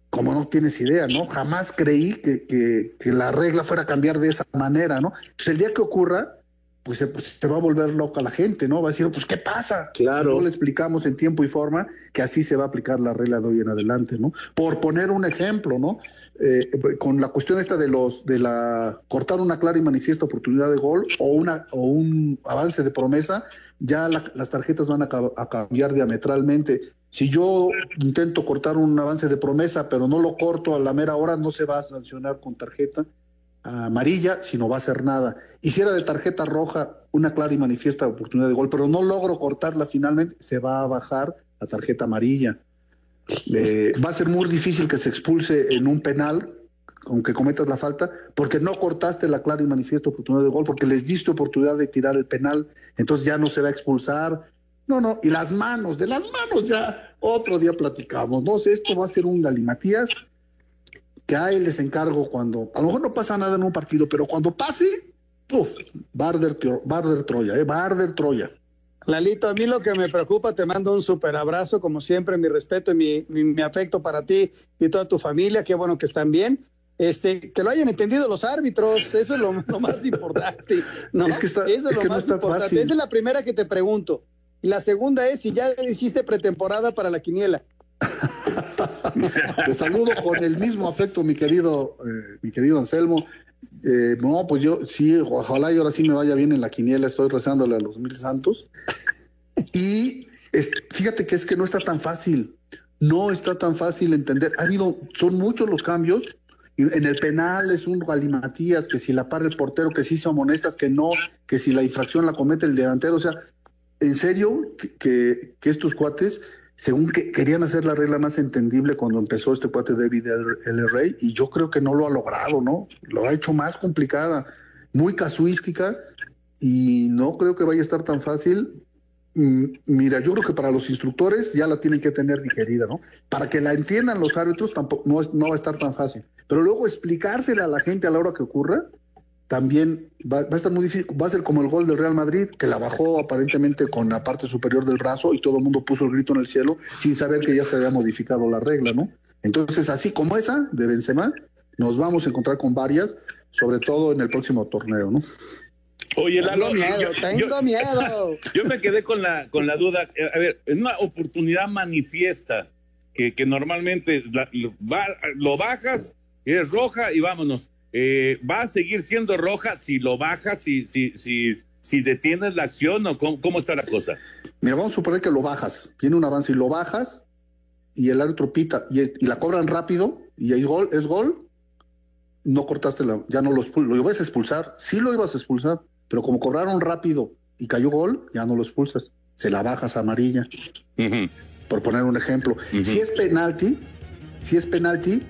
como no tienes idea, ¿no? Jamás creí que, que, que, la regla fuera a cambiar de esa manera, ¿no? Entonces el día que ocurra, pues se, pues, se va a volver loca la gente, ¿no? Va a decir, pues, ¿qué pasa? Claro. Si no le explicamos en tiempo y forma que así se va a aplicar la regla de hoy en adelante, ¿no? Por poner un ejemplo, ¿no? Eh, con la cuestión esta de los de la cortar una clara y manifiesta oportunidad de gol o una o un avance de promesa ya la, las tarjetas van a, cambiar diametralmente. Si yo intento cortar un avance de promesa pero no lo corto a la mera hora no se va a sancionar con tarjeta amarilla si no va a hacer nada. Y si de tarjeta roja una clara y manifiesta oportunidad de gol pero no logro cortarla finalmente se va a bajar a tarjeta amarilla va a ser muy difícil que se expulse en un penal, aunque cometas la falta, porque no cortaste la clara y manifiesta oportunidad de gol, porque les diste oportunidad de tirar el penal, entonces ya no se va a expulsar. No, no, y las manos, de las manos ya otro día platicamos. No sé, esto va a ser un galimatías que a él les encargo cuando, a lo mejor no pasa nada en un partido, pero cuando pase. Barder, Barder Troya, ¿eh? Barder Troya. Lalito, a mí lo que me preocupa, te mando un super abrazo, como siempre, mi respeto y mi, mi, mi, afecto para ti y toda tu familia, qué bueno que están bien. Este, que lo hayan entendido los árbitros, eso es lo, lo más importante. ¿no? Es que, está, eso es, es lo que más no está importante. fácil. Esa es la primera que te pregunto. Y la segunda es si ya hiciste pretemporada para la quiniela. te saludo con el mismo afecto, mi querido, eh, mi querido Anselmo. Eh, no, pues yo sí, ojalá y ahora sí me vaya bien en la quiniela, estoy rezándole a los mil santos. Y es, fíjate que es que no está tan fácil, no está tan fácil entender. Ha habido, son muchos los cambios. En el penal es un galimatías, que si la para el portero, que sí son honestas, que no, que si la infracción la comete el delantero. O sea, en serio que, que, que estos cuates según que querían hacer la regla más entendible cuando empezó este cuate David L. Rey, y yo creo que no lo ha logrado, ¿no? Lo ha hecho más complicada, muy casuística, y no creo que vaya a estar tan fácil. Mira, yo creo que para los instructores ya la tienen que tener digerida, ¿no? Para que la entiendan los árbitros tampoco no, es, no va a estar tan fácil. Pero luego explicársela a la gente a la hora que ocurra, también va, va, a estar muy difícil, va a ser como el gol del Real Madrid, que la bajó aparentemente con la parte superior del brazo y todo el mundo puso el grito en el cielo sin saber que ya se había modificado la regla, ¿no? Entonces, así como esa de Benzema, nos vamos a encontrar con varias, sobre todo en el próximo torneo, ¿no? Oye, Lalo, tengo miedo, yo, tengo yo, miedo. Yo me quedé con la, con la duda. A ver, es una oportunidad manifiesta que, que normalmente la, lo, lo bajas, es roja y vámonos eh, va a seguir siendo roja si lo bajas, si, si, si, si detienes la acción o cómo, cómo, está la cosa. Mira, vamos a suponer que lo bajas, viene un avance y lo bajas y el árbitro pita y, y la cobran rápido y hay gol, es gol, no cortaste la, ya no lo, lo ibas a expulsar, sí lo ibas a expulsar, pero como cobraron rápido y cayó gol, ya no lo expulsas, se la bajas a amarilla, uh -huh. por poner un ejemplo. Uh -huh. Si es penalti, si es penalti,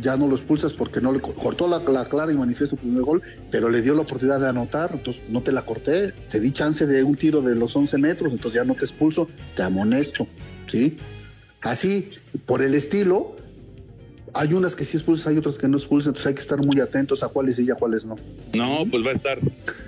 ya no lo expulsas porque no le cortó la, la clara y manifiesto primer gol, pero le dio la oportunidad de anotar, entonces no te la corté, te di chance de un tiro de los 11 metros, entonces ya no te expulso, te amonesto, ¿sí? Así, por el estilo, hay unas que sí expulsas, hay otras que no expulsan, entonces hay que estar muy atentos a cuáles sí y a cuáles no. No, pues va a estar,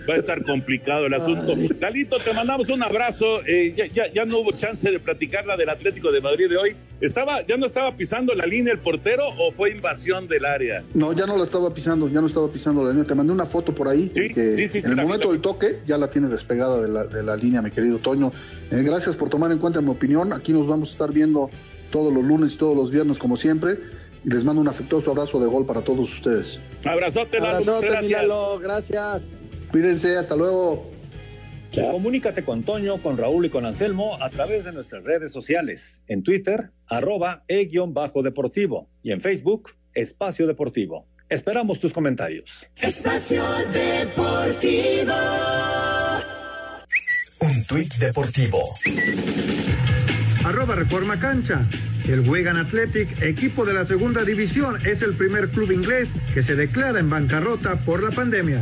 va a estar complicado el asunto. Galito, te mandamos un abrazo. Eh, ya, ya, ya, no hubo chance de platicar la del Atlético de Madrid de hoy. ¿Estaba, ¿Ya no estaba pisando la línea el portero o fue invasión del área? No, ya no la estaba pisando, ya no estaba pisando la línea. Te mandé una foto por ahí. Sí, que sí, sí, en el momento vi, del toque ya la tiene despegada de la, de la línea, mi querido Toño. Eh, gracias por tomar en cuenta mi opinión. Aquí nos vamos a estar viendo todos los lunes y todos los viernes, como siempre y les mando un afectuoso abrazo de gol para todos ustedes. Abrazote, Lalo, Abrazote gracias. Gracias. Cuídense, hasta luego. Ya. Comunícate con Toño, con Raúl y con Anselmo a través de nuestras redes sociales. En Twitter, arroba e-deportivo y en Facebook, Espacio Deportivo. Esperamos tus comentarios. Espacio Deportivo. Un tuit deportivo. Arroba Reforma Cancha. El Wigan Athletic, equipo de la segunda división, es el primer club inglés que se declara en bancarrota por la pandemia.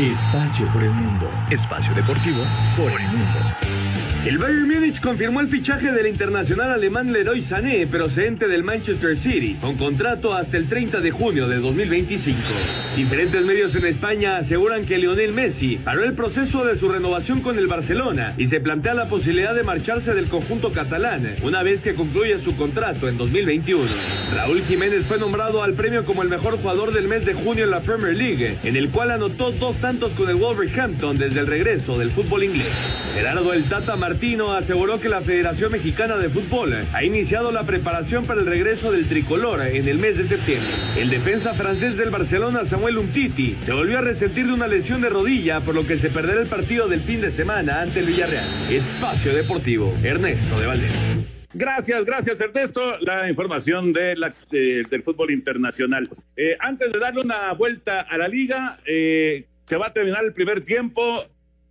Espacio por el mundo. Espacio deportivo por el mundo. El Bayern Múnich confirmó el fichaje del internacional alemán Leroy Sané, procedente del Manchester City, con contrato hasta el 30 de junio de 2025. Diferentes medios en España aseguran que Lionel Messi paró el proceso de su renovación con el Barcelona y se plantea la posibilidad de marcharse del conjunto catalán una vez que concluya su contrato en 2021. Raúl Jiménez fue nombrado al premio como el mejor jugador del mes de junio en la Premier League, en el cual anotó dos tantos con el Wolverhampton desde el regreso del fútbol inglés. Gerardo El Tata Martino aseguró que la Federación Mexicana de Fútbol ha iniciado la preparación para el regreso del tricolor en el mes de septiembre. El defensa francés del Barcelona, Samuel Umtiti, se volvió a resentir de una lesión de rodilla, por lo que se perderá el partido del fin de semana ante el Villarreal. Espacio Deportivo, Ernesto de Valdés. Gracias, gracias Ernesto. La información de del fútbol internacional. Eh, antes de darle una vuelta a la liga, eh, se va a terminar el primer tiempo.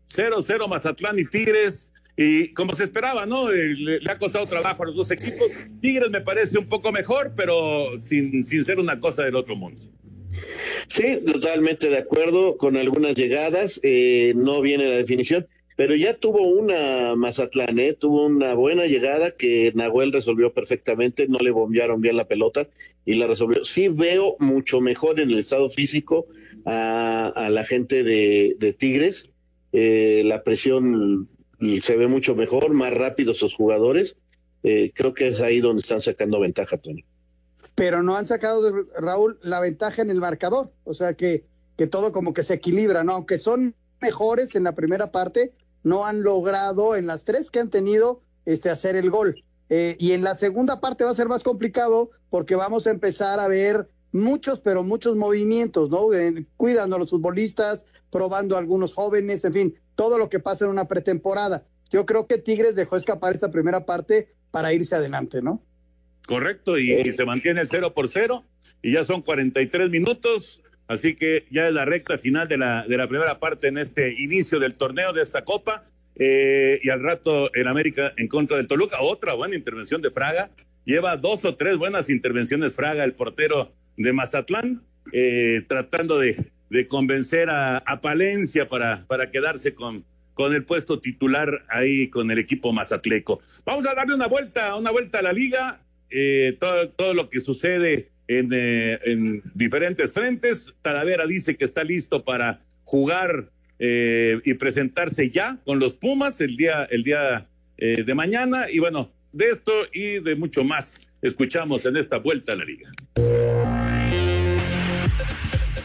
0-0 Mazatlán y Tigres. Y como se esperaba, ¿no? Eh, le, ha costado trabajo a los dos equipos. Tigres me parece un poco mejor, pero sin, sin ser una cosa del otro mundo. Sí, totalmente de acuerdo con algunas llegadas, eh, no viene la definición, pero ya tuvo una Mazatlán, ¿eh? tuvo una buena llegada que Nahuel resolvió perfectamente, no le bombearon bien la pelota y la resolvió. Sí veo mucho mejor en el estado físico a, la gente de, de Tigres, eh, la presión se ve mucho mejor, más rápido sus jugadores, eh, creo que es ahí donde están sacando ventaja, Tony. pero no han sacado, Raúl, la ventaja en el marcador. O sea que, que todo como que se equilibra, ¿no? Aunque son mejores en la primera parte, no han logrado en las tres que han tenido este, hacer el gol. Eh, y en la segunda parte va a ser más complicado porque vamos a empezar a ver muchos, pero muchos movimientos, ¿no? Eh, cuidando a los futbolistas, probando a algunos jóvenes, en fin, todo lo que pasa en una pretemporada. Yo creo que Tigres dejó escapar esta primera parte para irse adelante, ¿no? Correcto, y, y se mantiene el 0 por 0 y ya son 43 minutos, así que ya es la recta final de la, de la primera parte en este inicio del torneo de esta Copa. eh, y al rato en América en contra del Toluca, otra buena intervención de Fraga. Lleva dos o tres buenas intervenciones Fraga, el portero de Mazatlán, eh, tratando de, de convencer a, a Palencia para, para quedarse con, con el puesto titular ahí con el equipo mazatleco. Vamos a darle una vuelta, una vuelta a la liga, eh, todo, todo lo que sucede en, eh, en diferentes frentes. Talavera dice que está listo para jugar eh, y presentarse ya con los Pumas el día, el día de mañana. Y bueno, de esto y de mucho más escuchamos en esta vuelta a la liga.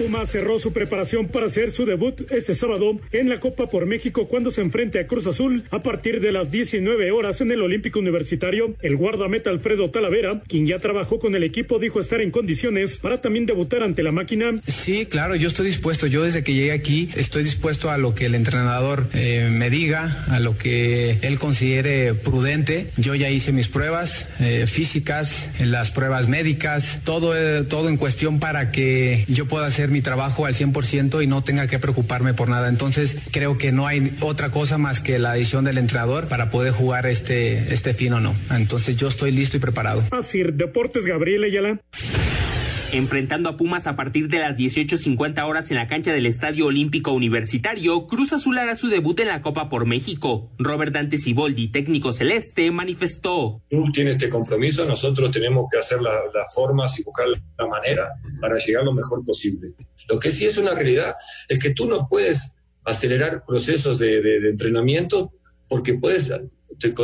Puma cerró su preparación para hacer su debut este sábado en la Copa por México cuando se enfrente a Cruz Azul a partir de las 19 horas en el Olímpico Universitario. El guardameta Alfredo Talavera, quien ya trabajó con el equipo, dijo estar en condiciones para también debutar ante la máquina. Sí, claro, yo estoy dispuesto. Yo desde que llegué aquí estoy dispuesto a lo que el entrenador eh, me diga, a lo que él considere prudente. Yo ya hice mis pruebas eh, físicas, las pruebas médicas, todo, eh, todo en cuestión para que yo pueda hacer mi trabajo al 100% y no tenga que preocuparme por nada. Entonces creo que no hay otra cosa más que la decisión del entrenador para poder jugar este, este fin o no. Entonces yo estoy listo y preparado. Así, Deportes Gabriel Ayala. Enfrentando a Pumas a partir de las 18.50 horas en la cancha del Estadio Olímpico Universitario, Cruz Azul hará su debut en la Copa por México. Robert Dante Siboldi, técnico celeste, manifestó. club tiene este compromiso, nosotros tenemos que hacer la- las formas y buscar la manera para llegar lo mejor posible. Lo que sí es una realidad es que tú no puedes acelerar procesos de, de- entrenamiento porque puedes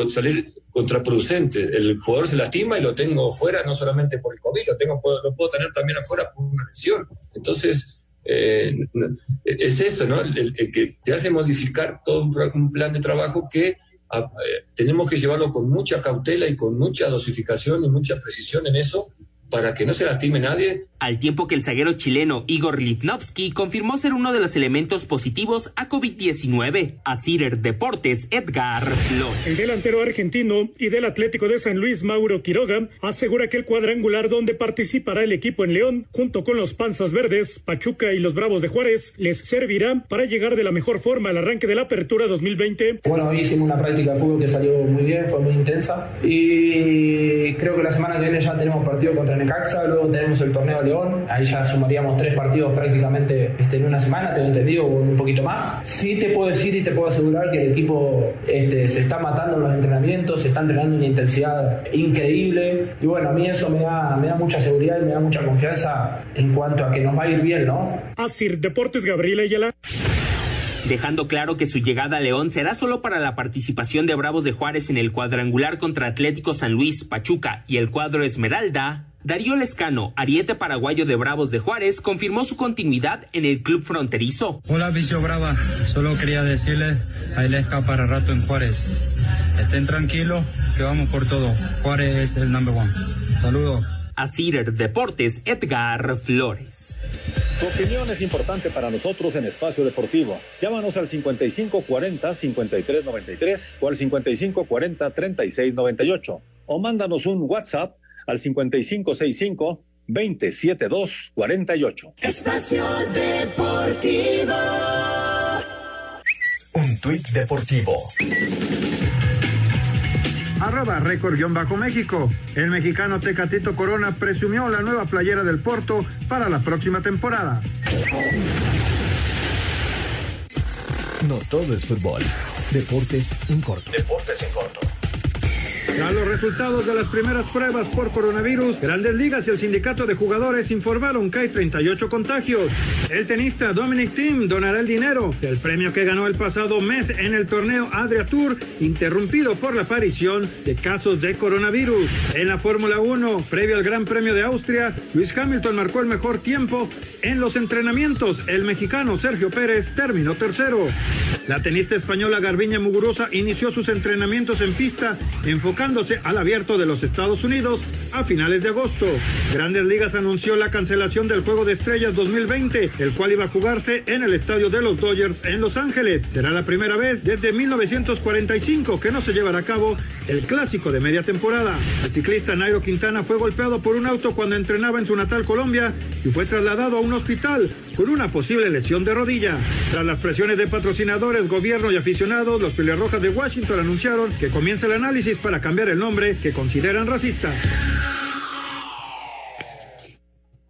salir contraproducente. El jugador se lastima y lo tengo fuera no solamente por el COVID, lo, tengo, lo puedo tener también afuera por una lesión. Entonces, eh, es eso, ¿no? El, el- que te hace modificar todo un, un plan de trabajo que a- eh, tenemos que llevarlo con mucha cautela y con mucha dosificación y mucha precisión en eso para que no se lastime nadie. Al tiempo que el zaguero chileno Igor Livnovsky confirmó ser uno de los elementos positivos a COVID-19. A Cider Deportes, Edgar Flores. El delantero argentino y del Atlético de San Luis, Mauro Quiroga, asegura que el cuadrangular donde participará el equipo en León, junto con los Panzas Verdes, Pachuca y los Bravos de Juárez, les servirá para llegar de la mejor forma al arranque de la apertura 2020. Bueno, hoy hicimos una práctica de fútbol que salió muy bien, fue muy intensa y creo que la semana que viene ya tenemos partido contra Necaxa, luego tenemos el torneo León, ahí ya sumaríamos tres partidos prácticamente este, en una semana, tengo entendido, o un poquito más. Sí te puedo decir y te puedo asegurar que el equipo este, se está matando en los entrenamientos, se está entrenando en una intensidad increíble y bueno, a mí eso me da, me da mucha seguridad y me da mucha confianza en cuanto a que nos va a ir bien, ¿no? Así, Deportes Gabriela Ayala dejando claro que su llegada a León será solo para la participación de Bravos de Juárez en el cuadrangular contra Atlético San Luis, Pachuca y el cuadro Esmeralda. Darío Lescano, ariete paraguayo de Bravos de Juárez, confirmó su continuidad en el club fronterizo. Hola, Vicio Brava. Solo quería decirle a Lesca para rato en Juárez. Estén tranquilos, que vamos por todo. Juárez es el number one. Saludos. A Cider Deportes, Edgar Flores. Tu opinión es importante para nosotros en Espacio Deportivo. Llámanos al 5540-5393 o al 5540-3698 o mándanos un WhatsApp al 5565-27248. Espacio Deportivo. Un tuit deportivo. Arroba récord-méxico. El mexicano Tecatito Corona presumió la nueva playera del Porto para la próxima temporada. No todo es fútbol. Deportes en corto. Deportes en corto. A los resultados de las primeras pruebas por coronavirus, Grandes Ligas y el sindicato de jugadores informaron que hay 38 contagios. El tenista Dominic Thiem donará el dinero del premio que ganó el pasado mes en el torneo Adria Tour, interrumpido por la aparición de casos de coronavirus. En la Fórmula 1, previo al Gran Premio de Austria, Luis Hamilton marcó el mejor tiempo en los entrenamientos. El mexicano Sergio Pérez terminó tercero. La tenista española Garbiña Muguruza inició sus entrenamientos en pista, al abierto de los Estados Unidos a finales de agosto. Grandes Ligas anunció la cancelación del Juego de Estrellas 2020, el cual iba a jugarse en el estadio de los Dodgers en Los Ángeles. Será la primera vez desde 1945 que no se llevará a cabo el clásico de media temporada. El ciclista Nairo Quintana fue golpeado por un auto cuando entrenaba en su natal Colombia y fue trasladado a un hospital con una posible lesión de rodilla. Tras las presiones de patrocinadores, gobierno y aficionados, los Rojas de Washington anunciaron que comienza el análisis para cambiar el nombre que consideran racista.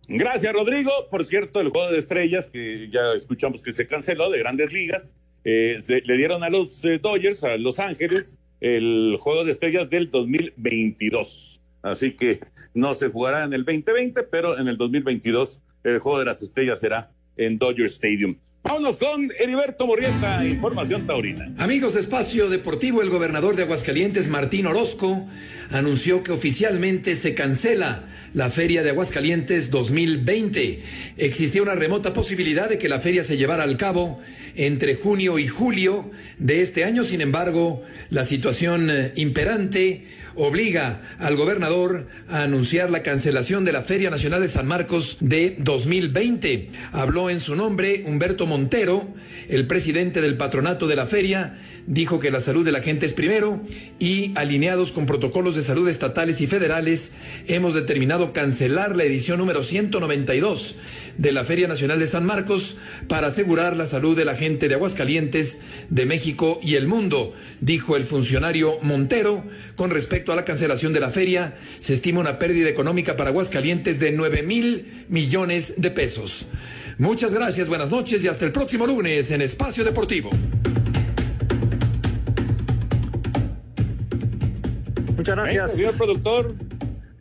Gracias, Rodrigo. Por cierto, el juego de estrellas, que ya escuchamos que se canceló de grandes ligas, eh, le dieron a los eh, Dodgers, a Los Ángeles, el juego de estrellas del 2022. Así que no se jugará en el 2020, pero en el 2022 el juego de las estrellas será en Dodger Stadium. Vámonos con Heriberto Morrieta, Información Taurina. Amigos de Espacio Deportivo, el gobernador de Aguascalientes, Martín Orozco, anunció que oficialmente se cancela la Feria de Aguascalientes 2020. Existía una remota posibilidad de que la feria se llevara al cabo entre junio y julio de este año, sin embargo, la situación eh, imperante obliga al gobernador a anunciar la cancelación de la Feria Nacional de San Marcos de 2020. Habló en su nombre Humberto Montero, el presidente del patronato de la feria, dijo que la salud de la gente es primero y alineados con protocolos de salud estatales y federales, hemos determinado cancelar la edición número 192 de la Feria Nacional de San Marcos para asegurar la salud de la gente de Aguascalientes, de México y el mundo, dijo el funcionario Montero. Con respecto a la cancelación de la feria, se estima una pérdida económica para Aguascalientes de 9 mil millones de pesos. Muchas gracias, buenas noches y hasta el próximo lunes en Espacio Deportivo. Muchas gracias. Señor productor.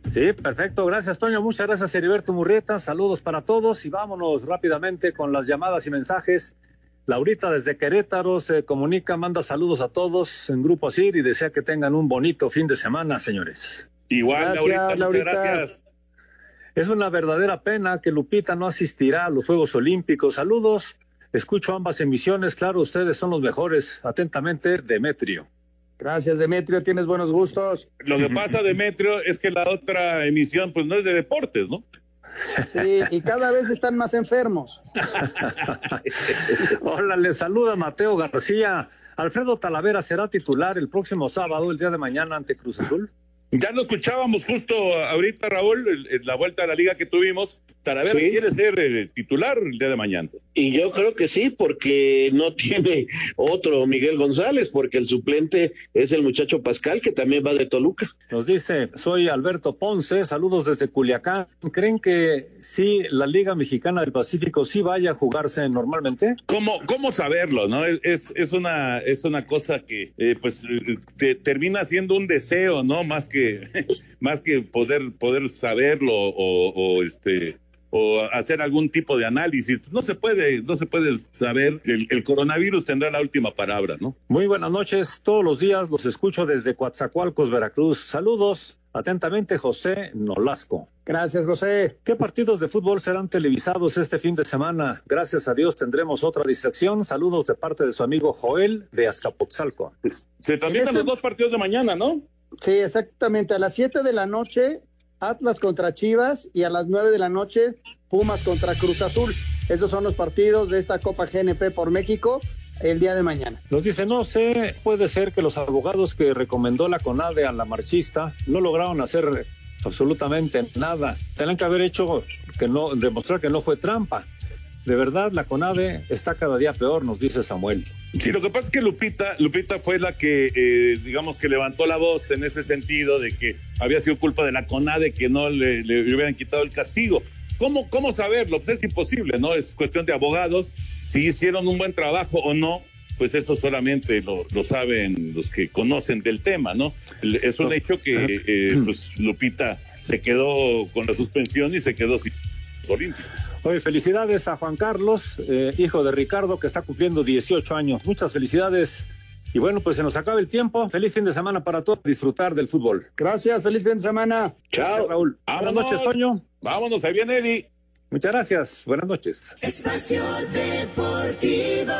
Sí, perfecto. Gracias, Toño. Muchas gracias, Heriberto Murrieta. Saludos para todos y vámonos rápidamente con las llamadas y mensajes. Laurita desde Querétaro se comunica, manda saludos a todos en Grupo CIR y desea que tengan un bonito fin de semana, señores. Igual, Laurita, muchas gracias. Es una verdadera pena que Lupita no asistirá a los Juegos Olímpicos. Saludos. Escucho ambas emisiones. Claro, ustedes son los mejores. Atentamente, Demetrio. Gracias, Demetrio, tienes buenos gustos. Lo que pasa, Demetrio, es que la otra emisión, pues no es de deportes, ¿no? Sí, y cada vez están más enfermos. Hola, les saluda Mateo García. Alfredo Talavera será titular el próximo sábado, el día de mañana, ante Cruz Azul. Ya lo escuchábamos justo ahorita, Raúl, en la vuelta a la liga que tuvimos. Talavera Sí. quiere ser eh, titular el día de mañana. Y yo creo que sí, porque no tiene otro Miguel González, porque el suplente es el muchacho Pascal, que también va de Toluca. Nos dice, soy Alberto Ponce, saludos desde Culiacán. ¿Creen que sí la Liga Mexicana del Pacífico sí vaya a jugarse normalmente? ¿Cómo, cómo saberlo, no? Es, es, es una, es una cosa que, eh, pues, eh, te- termina siendo un deseo, ¿no? Más que, más que poder, poder saberlo o, o, este o hacer algún tipo de análisis. No se puede, no se puede saber. El, el coronavirus tendrá la última palabra, ¿no? Muy buenas noches, todos los días los escucho desde Coatzacoalcos, Veracruz. Saludos, atentamente José Nolasco. Gracias, José. ¿Qué partidos de fútbol serán televisados este fin de semana? Gracias a Dios tendremos otra distracción. Saludos de parte de su amigo Joel de Azcapotzalco. Se transmiten los dos partidos de mañana, ¿no? Sí, exactamente. A las 7 de la noche, Atlas contra Chivas y a las 9 de la noche, Pumas contra Cruz Azul. Esos son los partidos de esta Copa GNP por México el día de mañana. Nos dice, no sé, puede ser que los abogados que recomendó la CONADE a la marchista no lograron hacer absolutamente nada. Tienen que haber hecho que no, demostrar que no fue trampa. De verdad, la CONADE está cada día peor, nos dice Samuel. Sí, lo que pasa es que Lupita, Lupita fue la que, eh, digamos que levantó la voz en ese sentido de que había sido culpa de la CONADE que no le, le hubieran quitado el castigo. ¿Cómo, ¿Cómo saberlo? Pues es imposible, ¿no? Es cuestión de abogados. Si hicieron un buen trabajo o no, pues eso solamente lo, lo saben los que conocen del tema, ¿no? Es un hecho que eh, pues, Lupita se quedó con la suspensión y se quedó sin olímpicos. Oye, felicidades a Juan Carlos, eh, hijo de Ricardo, que está cumpliendo 18 años. Muchas felicidades. Y bueno, pues se nos acaba el tiempo. Feliz fin de semana para todos. Disfrutar del fútbol. Gracias, feliz fin de semana. Chao, Raúl. Buenas noches, Toño. Vámonos, ahí viene Eddie. Muchas gracias. Buenas noches. Espacio Deportivo.